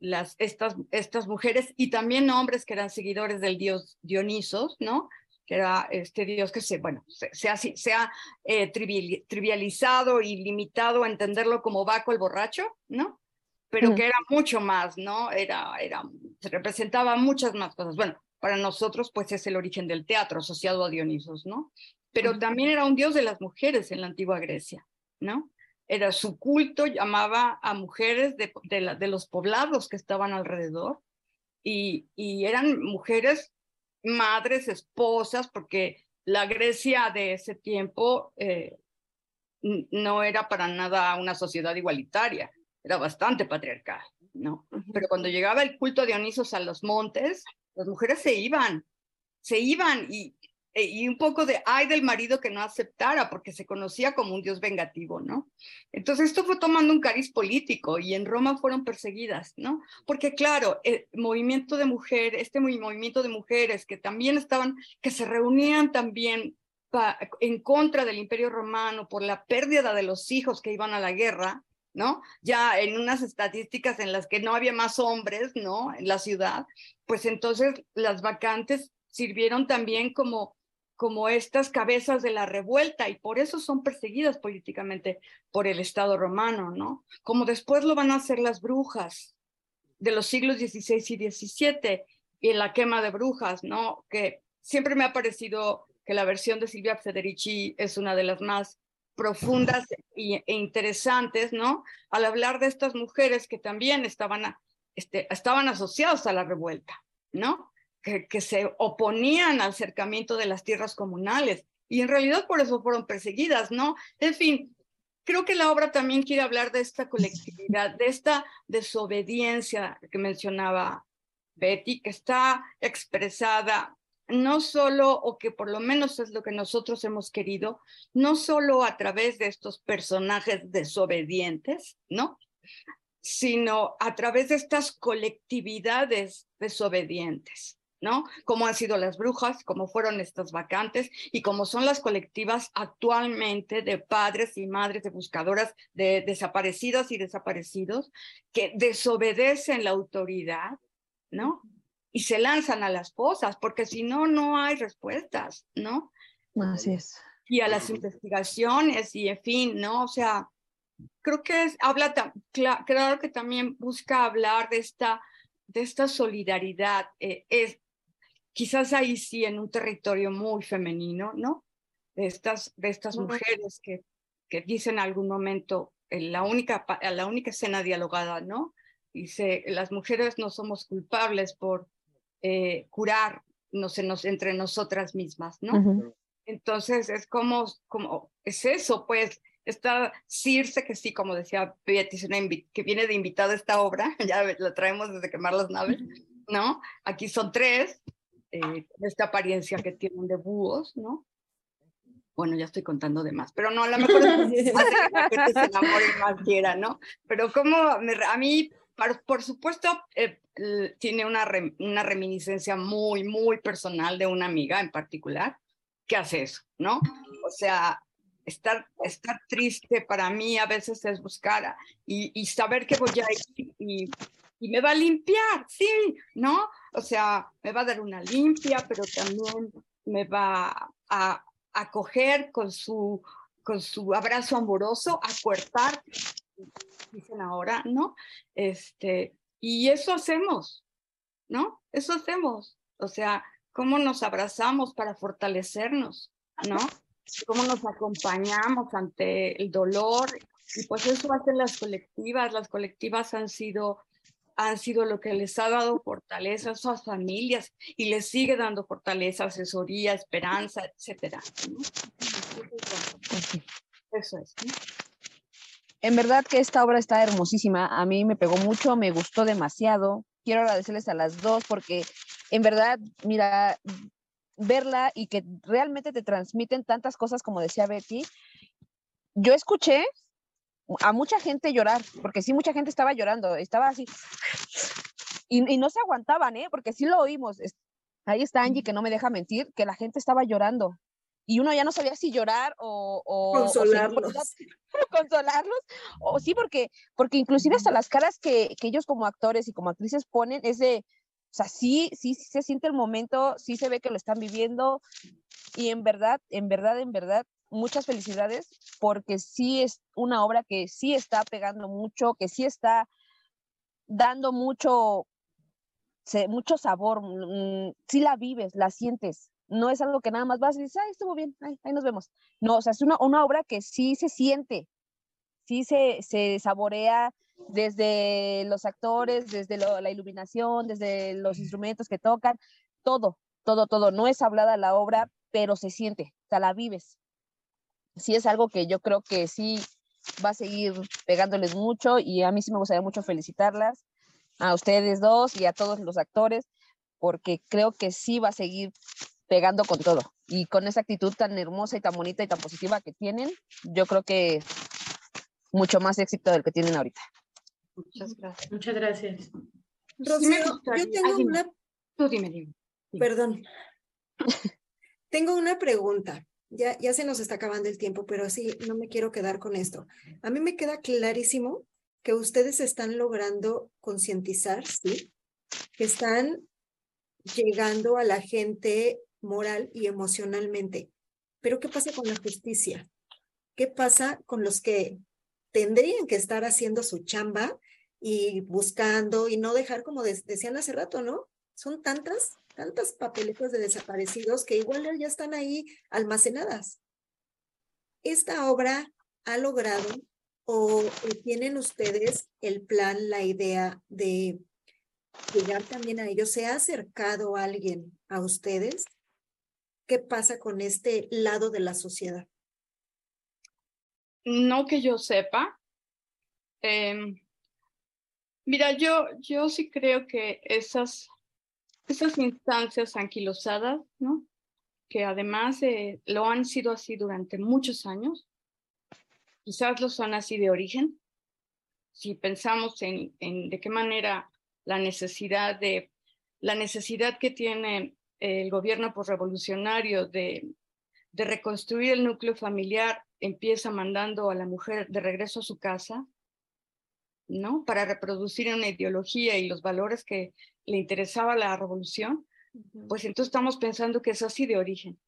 Las, estas, estas mujeres y también hombres que eran seguidores del dios Dionisos, ¿no? que era este dios que se, bueno, se, ha, se ha eh, trivializado y limitado a entenderlo como Baco el borracho, ¿no? Pero que era mucho más, ¿no? Era, era, se representaba muchas más cosas. Bueno, para nosotros, pues es el origen del teatro asociado a Dionisos, ¿no? Pero también era un dios de las mujeres en la antigua Grecia, ¿no? Era su culto, llamaba a mujeres de, de, los poblados que estaban alrededor y, y, eran mujeres, madres, esposas, porque la Grecia de ese tiempo eh, no era para nada una sociedad igualitaria, era bastante patriarcal, ¿no? Pero cuando llegaba el culto de Dionisos a los montes, las mujeres se iban, se iban y, y un poco de ay del marido que no aceptara porque se conocía como un dios vengativo, ¿no? Entonces esto fue tomando un cariz político y en Roma fueron perseguidas, ¿no? Porque claro, el movimiento de mujeres, este movimiento de mujeres que también estaban, que se reunían también en contra del imperio romano por la pérdida de los hijos que iban a la guerra, ¿no? Ya en unas estadísticas en las que no había más hombres, ¿no? En la ciudad, pues entonces las vacantes sirvieron también como como estas cabezas de la revuelta y por eso son perseguidas políticamente por el Estado romano, ¿no? Como después lo van a hacer las brujas de los siglos XVI y XVII y la quema de brujas, ¿no? Que siempre me ha parecido que la versión de Silvia Federici es una de las más profundas e interesantes, ¿no? Al hablar de estas mujeres que también estaban, este, estaban asociadas a la revuelta, ¿no? Que, se oponían al acercamiento de las tierras comunales y en realidad por eso fueron perseguidas, ¿no? En fin, creo que la obra también quiere hablar de esta colectividad, de esta desobediencia que mencionaba Betty, que está expresada no solo, o que por lo menos es lo que nosotros hemos querido, no solo a través de estos personajes desobedientes, ¿no? Sino a través de estas colectividades desobedientes. ¿No? Cómo han sido las brujas, cómo fueron estas vacantes y cómo son las colectivas actualmente de padres y madres de buscadoras de desaparecidas y desaparecidos que desobedecen la autoridad, ¿no? Y se lanzan a las cosas, porque si no, no hay respuestas, ¿no? Así es. Y a las investigaciones y en fin, ¿no? O sea, creo que es, habla, claro que también busca hablar de esta de esta solidaridad. Eh, es, quizás ahí sí en un territorio muy femenino, ¿no? De estas, de estas mujeres que, que dicen en algún momento, en la única, la única escena dialogada, ¿no? Dice, las mujeres no somos culpables por eh, curar entre nosotras mismas, ¿no? Entonces es como, como, es eso, pues, esta Circe, que sí, como decía Betty, que viene de invitada a esta obra, ya la traemos desde quemar las naves, ¿no? Aquí son tres, eh, esta apariencia que tienen de búhos, ¿no? Bueno, ya estoy contando de más, pero no, a lo mejor se enamore más quiera, ¿no? Pero como a mí, por, supuesto, eh, tiene una, una reminiscencia muy, muy personal de una amiga en particular que hace eso, ¿no? O sea, estar, estar triste para mí a veces es buscar y, saber que voy a ir y, me va a limpiar, sí, ¿no? O sea, me va a dar una limpia, pero también me va a acoger con su, con su abrazo amoroso, a cuertar, dicen ahora, ¿no? Este, y eso hacemos, ¿no? Eso hacemos. O sea, cómo nos abrazamos para fortalecernos, ¿no? Cómo nos acompañamos ante el dolor. Y pues eso hacen las colectivas. Las colectivas han sido han sido lo que les ha dado fortaleza a sus familias y les sigue dando fortaleza, asesoría, esperanza, etcétera. Eso es. En verdad que esta obra está hermosísima. A mí me pegó mucho, me gustó demasiado. Quiero agradecerles a las dos porque en verdad, mira, verla y que realmente te transmiten tantas cosas como decía Betty. Yo escuché a mucha gente llorar, porque sí, mucha gente estaba llorando, estaba así. Y, no se aguantaban, ¿eh? Porque sí lo oímos. Ahí está Angie, que no me deja mentir, que la gente estaba llorando. Y uno ya no sabía si llorar o... consolarlos. O consolarlos. O sí, porque, porque inclusive hasta las caras que, que ellos como actores y como actrices ponen es de, o sea, sí, sí, sí se siente el momento, sí se ve que lo están viviendo y en verdad, en verdad, en verdad, muchas felicidades porque sí es una obra que sí está pegando mucho, que sí está dando mucho, mucho sabor, mm, sí la vives, la sientes. No es algo que nada más vas y dices, ay, estuvo bien, ahí nos vemos. No, o sea, es una, una obra que sí se siente, sí se, se saborea desde los actores, desde la iluminación, desde los instrumentos que tocan, todo, todo, todo. No es hablada la obra, pero se siente, o sea, la vives sí es algo que yo creo que sí va a seguir pegándoles mucho y a mí sí me gustaría mucho felicitarlas, a ustedes dos y a todos los actores, porque creo que sí va a seguir pegando con todo. Y con esa actitud tan hermosa y tan bonita y tan positiva que tienen, yo creo que mucho más éxito del que tienen ahorita. Muchas gracias. Muchas gracias. Rocío, yo tengo una... Tú dime, dime. Perdón. tengo una pregunta ya, se nos está acabando el tiempo, pero sí, no me quiero quedar con esto. A mí me queda clarísimo que ustedes están logrando concientizar, ¿sí? Que están llegando a la gente moral y emocionalmente. Pero ¿qué pasa con la justicia? ¿Qué pasa con los que tendrían que estar haciendo su chamba y buscando y no dejar, como decían hace rato, ¿no? Son tantas tantas papeletas de desaparecidos que igual ya están ahí almacenadas. Esta obra ha logrado o tienen ustedes el plan, la idea de llegar también a ellos. ¿Se ha acercado alguien a ustedes? ¿Qué pasa con este lado de la sociedad? No que yo sepa. Em, mira, yo, yo sí creo que esas esas instancias anquilosadas, ¿no? que además eh, lo han sido así durante muchos años, quizás lo son así de origen, si pensamos en, en, de qué manera la necesidad de la necesidad que tiene el gobierno revolucionario de, de reconstruir el núcleo familiar empieza mandando a la mujer de regreso a su casa, ¿no? Para reproducir una ideología y los valores que le interesaba la revolución, pues entonces estamos pensando que es así de origen.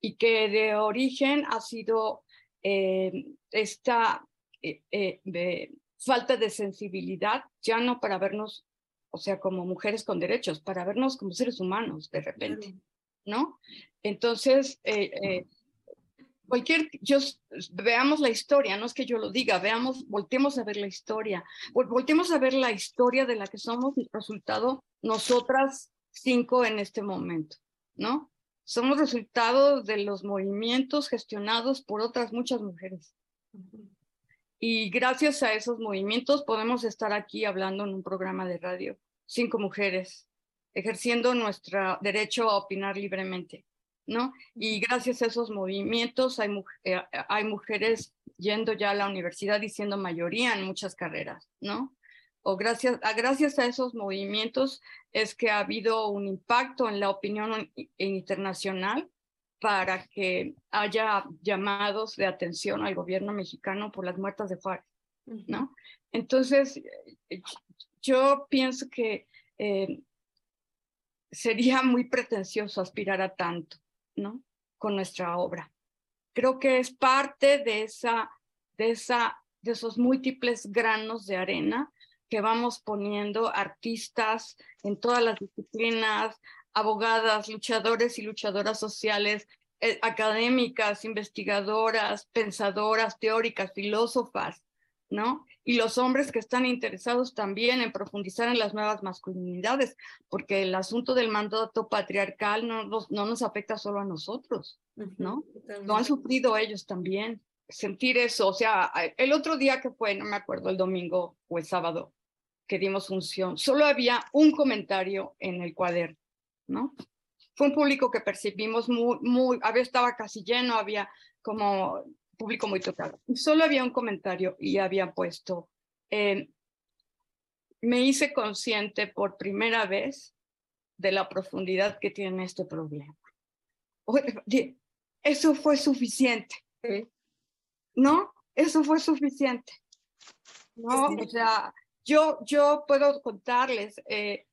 Y que de origen ha sido eh, esta eh, eh, falta de sensibilidad, ya no para vernos, o sea, como mujeres con derechos, para vernos como seres humanos de repente, ¿no? Entonces, cualquier, veamos la historia, no es que yo lo diga, veamos, volteemos a ver la historia, volteemos a ver la historia de la que somos resultado nosotras cinco en este momento, ¿no? Somos resultado de los movimientos gestionados por otras muchas mujeres. Y gracias a esos movimientos podemos estar aquí hablando en un programa de radio, cinco mujeres, ejerciendo nuestro derecho a opinar libremente. ¿No? Y gracias a esos movimientos hay, eh, hay mujeres yendo ya a la universidad diciendo mayoría en muchas carreras, ¿no? O gracias a, gracias a esos movimientos es que ha habido un impacto en la opinión internacional para que haya llamados de atención al gobierno mexicano por las muertas de Juárez, ¿no? Entonces, eh, yo pienso que eh, sería muy pretencioso aspirar a tanto, ¿no? Con nuestra obra. Creo que es parte de esa, de esa, de esos múltiples granos de arena que vamos poniendo artistas en todas las disciplinas, abogadas, luchadores y luchadoras sociales, eh, académicas, investigadoras, pensadoras, teóricas, filósofas, ¿no? Y los hombres que están interesados también en profundizar en las nuevas masculinidades, porque el asunto del mandato patriarcal no nos, no nos afecta solo a nosotros, ¿no? Lo han sufrido ellos también. Sentir eso, o sea, el otro día que fue, no me acuerdo, el domingo o el sábado, que dimos función, solo había un comentario en el cuaderno ¿no? Fue un público que percibimos muy, muy, había estaba casi lleno, había como público muy tocado. Solo había un comentario y había puesto, eh, me hice consciente por primera vez de la profundidad que tiene este problema. Eso fue suficiente. ¿No? Eso fue suficiente. No, o sea, yo, yo puedo contarles, eh,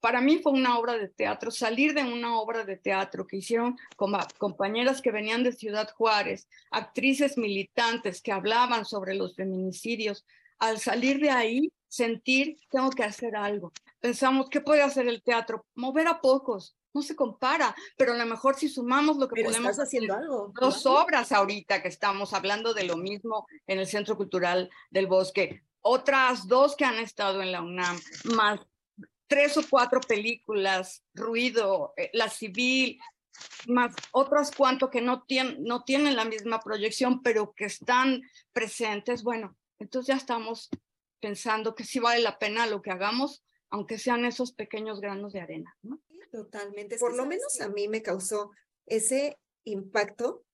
para mí fue una obra de teatro, salir de una obra de teatro que hicieron con compañeras que venían de Ciudad Juárez, actrices militantes que hablaban sobre los feminicidios. Al salir de ahí, sentir, tengo que hacer algo. Pensamos, ¿qué puede hacer el teatro? Mover a pocos, no se compara, pero a lo mejor si sumamos lo que pero podemos estás haciendo algo. Dos obras ahorita que estamos hablando de lo mismo en el Centro Cultural del Bosque, otras dos que han estado en la UNAM, más tres o cuatro películas, Ruido, eh, La Civil, más otras cuanto que no, tienen, no tienen la misma proyección, pero que están presentes, bueno, entonces ya estamos pensando que sí vale la pena lo que hagamos, aunque sean esos pequeños granos de arena. ¿no? Totalmente. Por lo menos a mí me causó ese impacto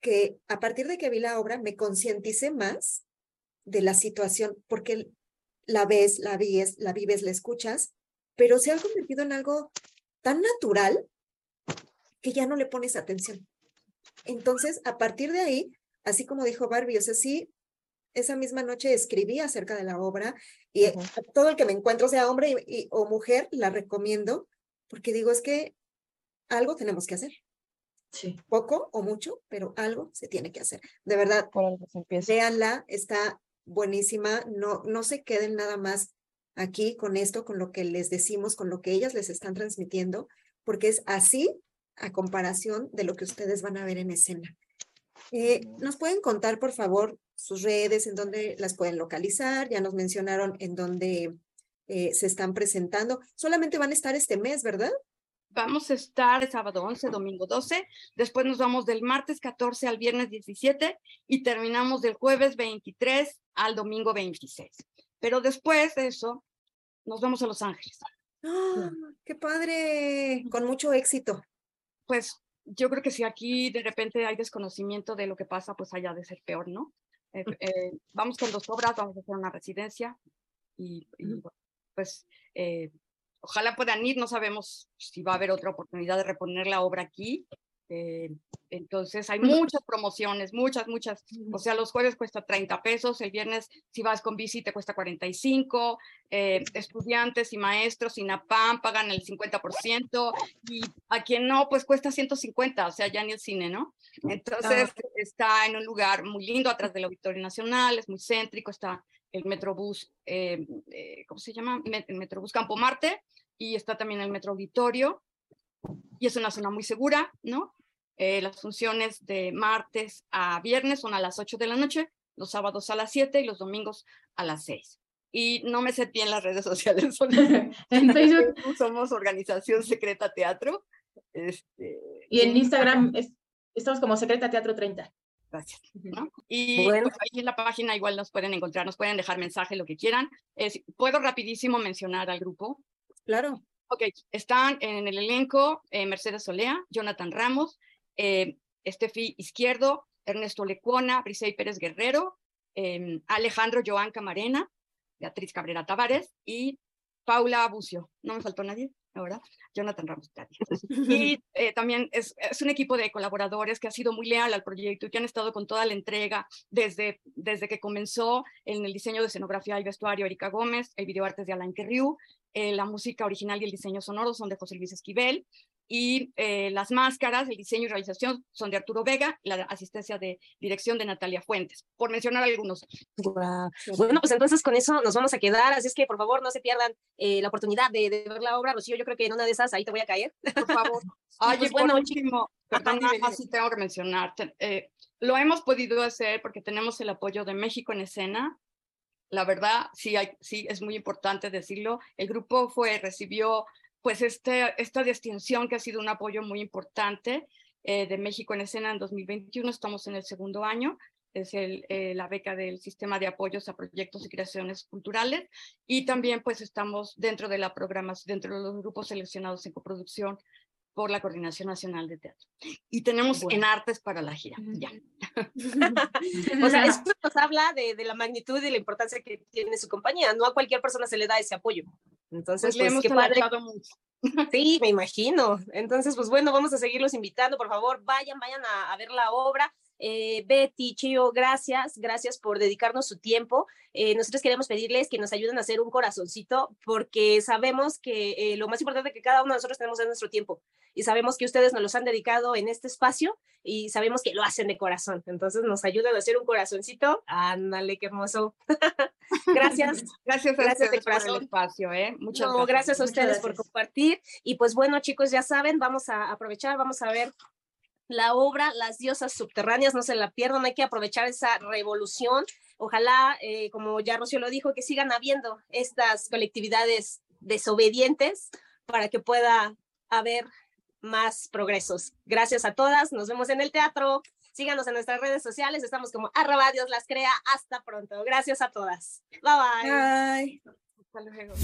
que a partir de que vi la obra me concienticé más de la situación, porque la ves, la vives, la vives, la escuchas, pero se ha convertido en algo tan natural que ya no le pones atención. Entonces, a partir de ahí, así como dijo Barbie, o sea, sí, esa misma noche escribí acerca de la obra y todo el que me encuentro, sea hombre o mujer, la recomiendo porque digo, es que algo tenemos que hacer. Sí. Poco o mucho, pero algo se tiene que hacer. De verdad, véanla, está buenísima, no, no se queden nada más aquí con esto, con lo que les decimos, con lo que ellas les están transmitiendo, porque es así a comparación de lo que ustedes van a ver en escena. Eh, ¿Nos pueden contar, por favor, sus redes, en dónde las pueden localizar? Ya nos mencionaron en dónde eh, se están presentando. Solamente van a estar este mes, ¿verdad? Vamos a estar sábado 11, domingo 12, después nos vamos del martes 14 al viernes 17 y terminamos del jueves 23 al domingo 26. Pero después de eso, nos vamos a Los Ángeles. ¡Ah! ¡Qué padre! Con mucho éxito. Pues yo creo que si aquí de repente hay desconocimiento de lo que pasa, pues allá de ser peor, ¿no? Eh, eh, vamos con dos obras, vamos a hacer una residencia y, pues eh, ojalá puedan ir, no sabemos si va a haber otra oportunidad de reponer la obra aquí, eh, entonces hay muchas promociones, muchas, muchas. O sea, los jueves cuesta 30 pesos, el viernes si vas con bici te cuesta 45, eh, estudiantes y maestros y NAPAM pagan el 50% y a quien no, pues cuesta 150, o sea, ya ni el cine, ¿no? Entonces está en un lugar muy lindo atrás del Auditorio Nacional, es muy céntrico, está el Metrobús, eh, ¿cómo se llama? El Metrobús Campo Marte y está también el Metro Auditorio y es una zona muy segura, ¿no? Eh, las funciones de martes a viernes son a las 8 de la noche, los sábados a las 7 y los domingos a las 6. Y no me sé bien las redes sociales. en Facebook. Somos Organización Secreta Teatro. Este, y en Instagram estamos como Secreta Teatro 30. Gracias. Y pues, ahí en la página igual nos pueden encontrar, nos pueden dejar mensaje, lo que quieran. Puedo rapidísimo mencionar al grupo. Claro. Ok, están en el elenco eh, Mercedes Solea, Jonathan Ramos, eh, Estefi Izquierdo, Ernesto Lecuona, Brisey Pérez Guerrero, em, Alejandro Joan Camarena, Beatriz Cabrera Tavares y Paula Bucio, no me faltó nadie ahora, Jonathan Ramos. Y eh, también es, es, un equipo de colaboradores que ha sido muy leal al proyecto y que han estado con toda la entrega desde, desde que comenzó en el diseño de escenografía y vestuario Erika Gómez, el videoarte de Alain Querriu, eh, la música original y el diseño sonoro son de José Luis Esquivel, y eh, las máscaras, el diseño y realización son de Arturo Vega, la asistencia de dirección de Natalia Fuentes, por mencionar algunos. Bueno, pues entonces con eso nos vamos a quedar, así es que por favor no se pierdan eh, la oportunidad de, de, ver la obra, Rocío, yo creo que en una de esas ahí te voy a caer. Por favor. Ay, pues, bueno, último, perdón, así tengo que mencionar, eh, lo hemos podido hacer porque tenemos el apoyo de México en escena, la verdad, sí, sí, es muy importante decirlo. El grupo fue, recibió pues este, esta distinción que ha sido un apoyo muy importante eh, de México en escena en 2021, estamos en el segundo año, es el, eh, la beca del sistema de apoyos a proyectos y creaciones culturales y también pues estamos dentro de la programación, dentro de los grupos seleccionados en coproducción por la Coordinación Nacional de Teatro. Y tenemos bueno. en artes para la gira, ya. o sea, esto nos habla de, de, la magnitud y la importancia que tiene su compañía. No a cualquier persona se le da ese apoyo. Entonces, pues, pues le hemos qué padre. mucho. Sí, me imagino. Entonces, pues bueno, vamos a seguirlos invitando. Por favor, vayan, vayan a, a ver la obra. Eh, Betty, Chio, gracias, gracias por dedicarnos su tiempo. Eh, nosotros queremos pedirles que nos ayuden a hacer un corazoncito porque sabemos que eh, lo más importante que cada uno de nosotros tenemos es nuestro tiempo y sabemos que ustedes nos los han dedicado en este espacio y sabemos que lo hacen de corazón. Entonces nos ayudan a hacer un corazoncito. Ándale, qué hermoso. gracias. gracias, gracias de corazón. por el espacio. ¿eh? Muchas no, gracias. gracias a ustedes gracias. por compartir. Y pues bueno, chicos, ya saben, vamos a aprovechar, vamos a ver la obra Las diosas subterráneas, no se la pierdan, hay que aprovechar esa revolución. Ojalá, eh, como ya Rocío lo dijo, que sigan habiendo estas colectividades desobedientes para que pueda haber más progresos. Gracias a todas, nos vemos en el teatro. Síganos en nuestras redes sociales, estamos como arroba Dios las crea. Hasta pronto. Gracias a todas. Bye bye. Bye. Hasta luego.